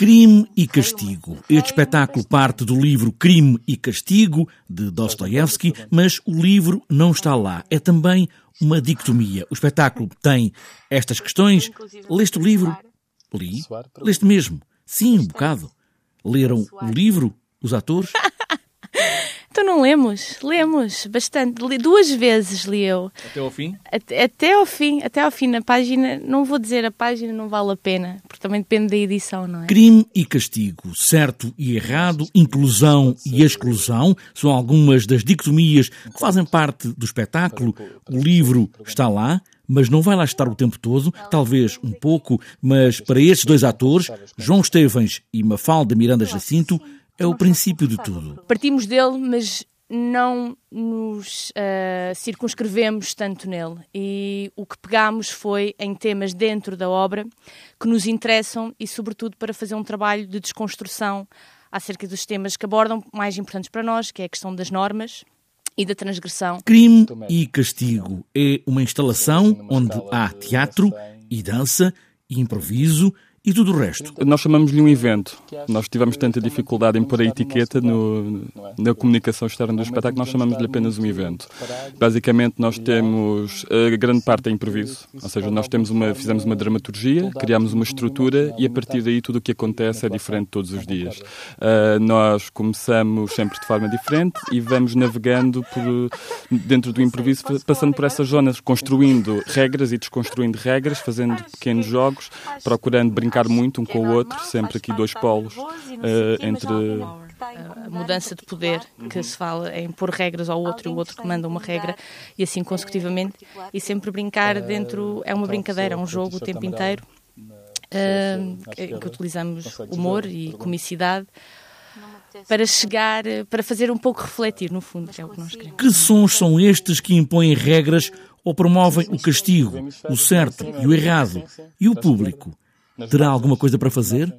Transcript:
Crime e Castigo. Este espetáculo parte do livro Crime e Castigo, de Dostoevsky, mas o livro não está lá. É também uma dicotomia. O espetáculo tem estas questões. Leste o livro? Li. Leste mesmo? Sim, um bocado. Leram o livro, os atores? Então não lemos? Lemos bastante. Li, duas vezes li eu. Até ao fim? Até, até ao fim, até ao fim na página, não vou dizer a página, não vale a pena, porque também depende da edição, não é? Crime e castigo, certo e errado, inclusão e exclusão, são algumas das dicotomias que fazem parte do espetáculo. O livro está lá, mas não vai lá estar o tempo todo, talvez um pouco, mas para estes dois atores, João Estevens e Mafalda Miranda Jacinto, é o princípio de tudo. Partimos dele, mas não nos uh, circunscrevemos tanto nele. E o que pegámos foi em temas dentro da obra que nos interessam e, sobretudo, para fazer um trabalho de desconstrução acerca dos temas que abordam mais importantes para nós, que é a questão das normas, e da transgressão. Crime e Castigo é uma instalação onde há teatro e dança e improviso e tudo o resto. Nós chamamos-lhe um evento. Nós tivemos tanta dificuldade em pôr a etiqueta no, na comunicação externa do espetáculo, nós chamamos-lhe apenas um evento. Basicamente, nós temos a grande parte é improviso, ou seja, nós temos uma, fizemos uma dramaturgia, criámos uma estrutura e a partir daí tudo o que acontece é diferente todos os dias. Uh, nós começamos sempre de forma diferente e vamos navegando por, dentro do improviso, passando por essas zonas, construindo regras e desconstruindo regras, fazendo pequenos jogos, procurando brincar brincar muito um com o outro, sempre aqui dois polos uh, entre a mudança de poder que se fala em pôr regras ao outro e o outro que manda uma regra e assim consecutivamente e sempre brincar dentro é uma brincadeira, é um jogo o tempo inteiro uh, em que utilizamos humor e comicidade para chegar, para fazer um pouco refletir, no fundo, que é o que nós queremos. Que sons são estes que impõem regras ou promovem o castigo, o certo e o errado, e o público? Terá alguma coisa para fazer?